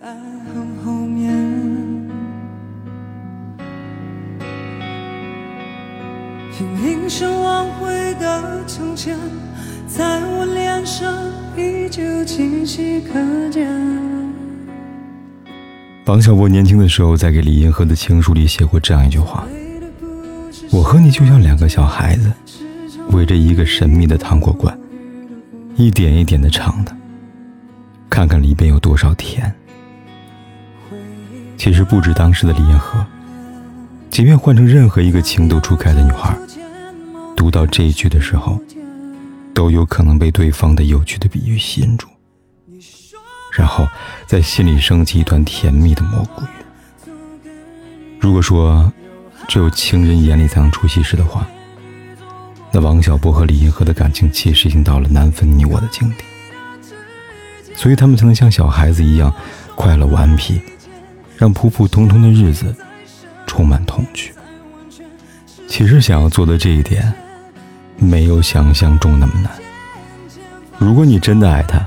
在很后面，听铃声挽回的从前，在我脸上依旧清晰可见。王小波年轻的时候，在给李银河的情书里写过这样一句话：“我和你就像两个小孩子，围着一个神秘的糖果罐，一点一点的尝的，看看里边有多少甜。”其实不止当时的李银河，即便换成任何一个情窦初开的女孩，读到这一句的时候，都有可能被对方的有趣的比喻吸引住，然后在心里升起一团甜蜜的蘑菇雨。如果说只有情人眼里才能出西施的话，那王小波和李银河的感情其实已经到了难分你我的境地，所以他们才能像小孩子一样快乐顽皮。让普普通通的日子充满童趣。其实想要做的这一点，没有想象中那么难。如果你真的爱他，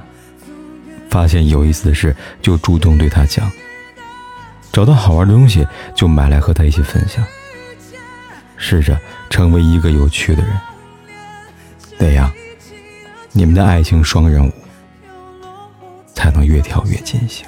发现有意思的事就主动对他讲，找到好玩的东西就买来和他一起分享。试着成为一个有趣的人，那样你们的爱情双人舞才能越跳越尽兴。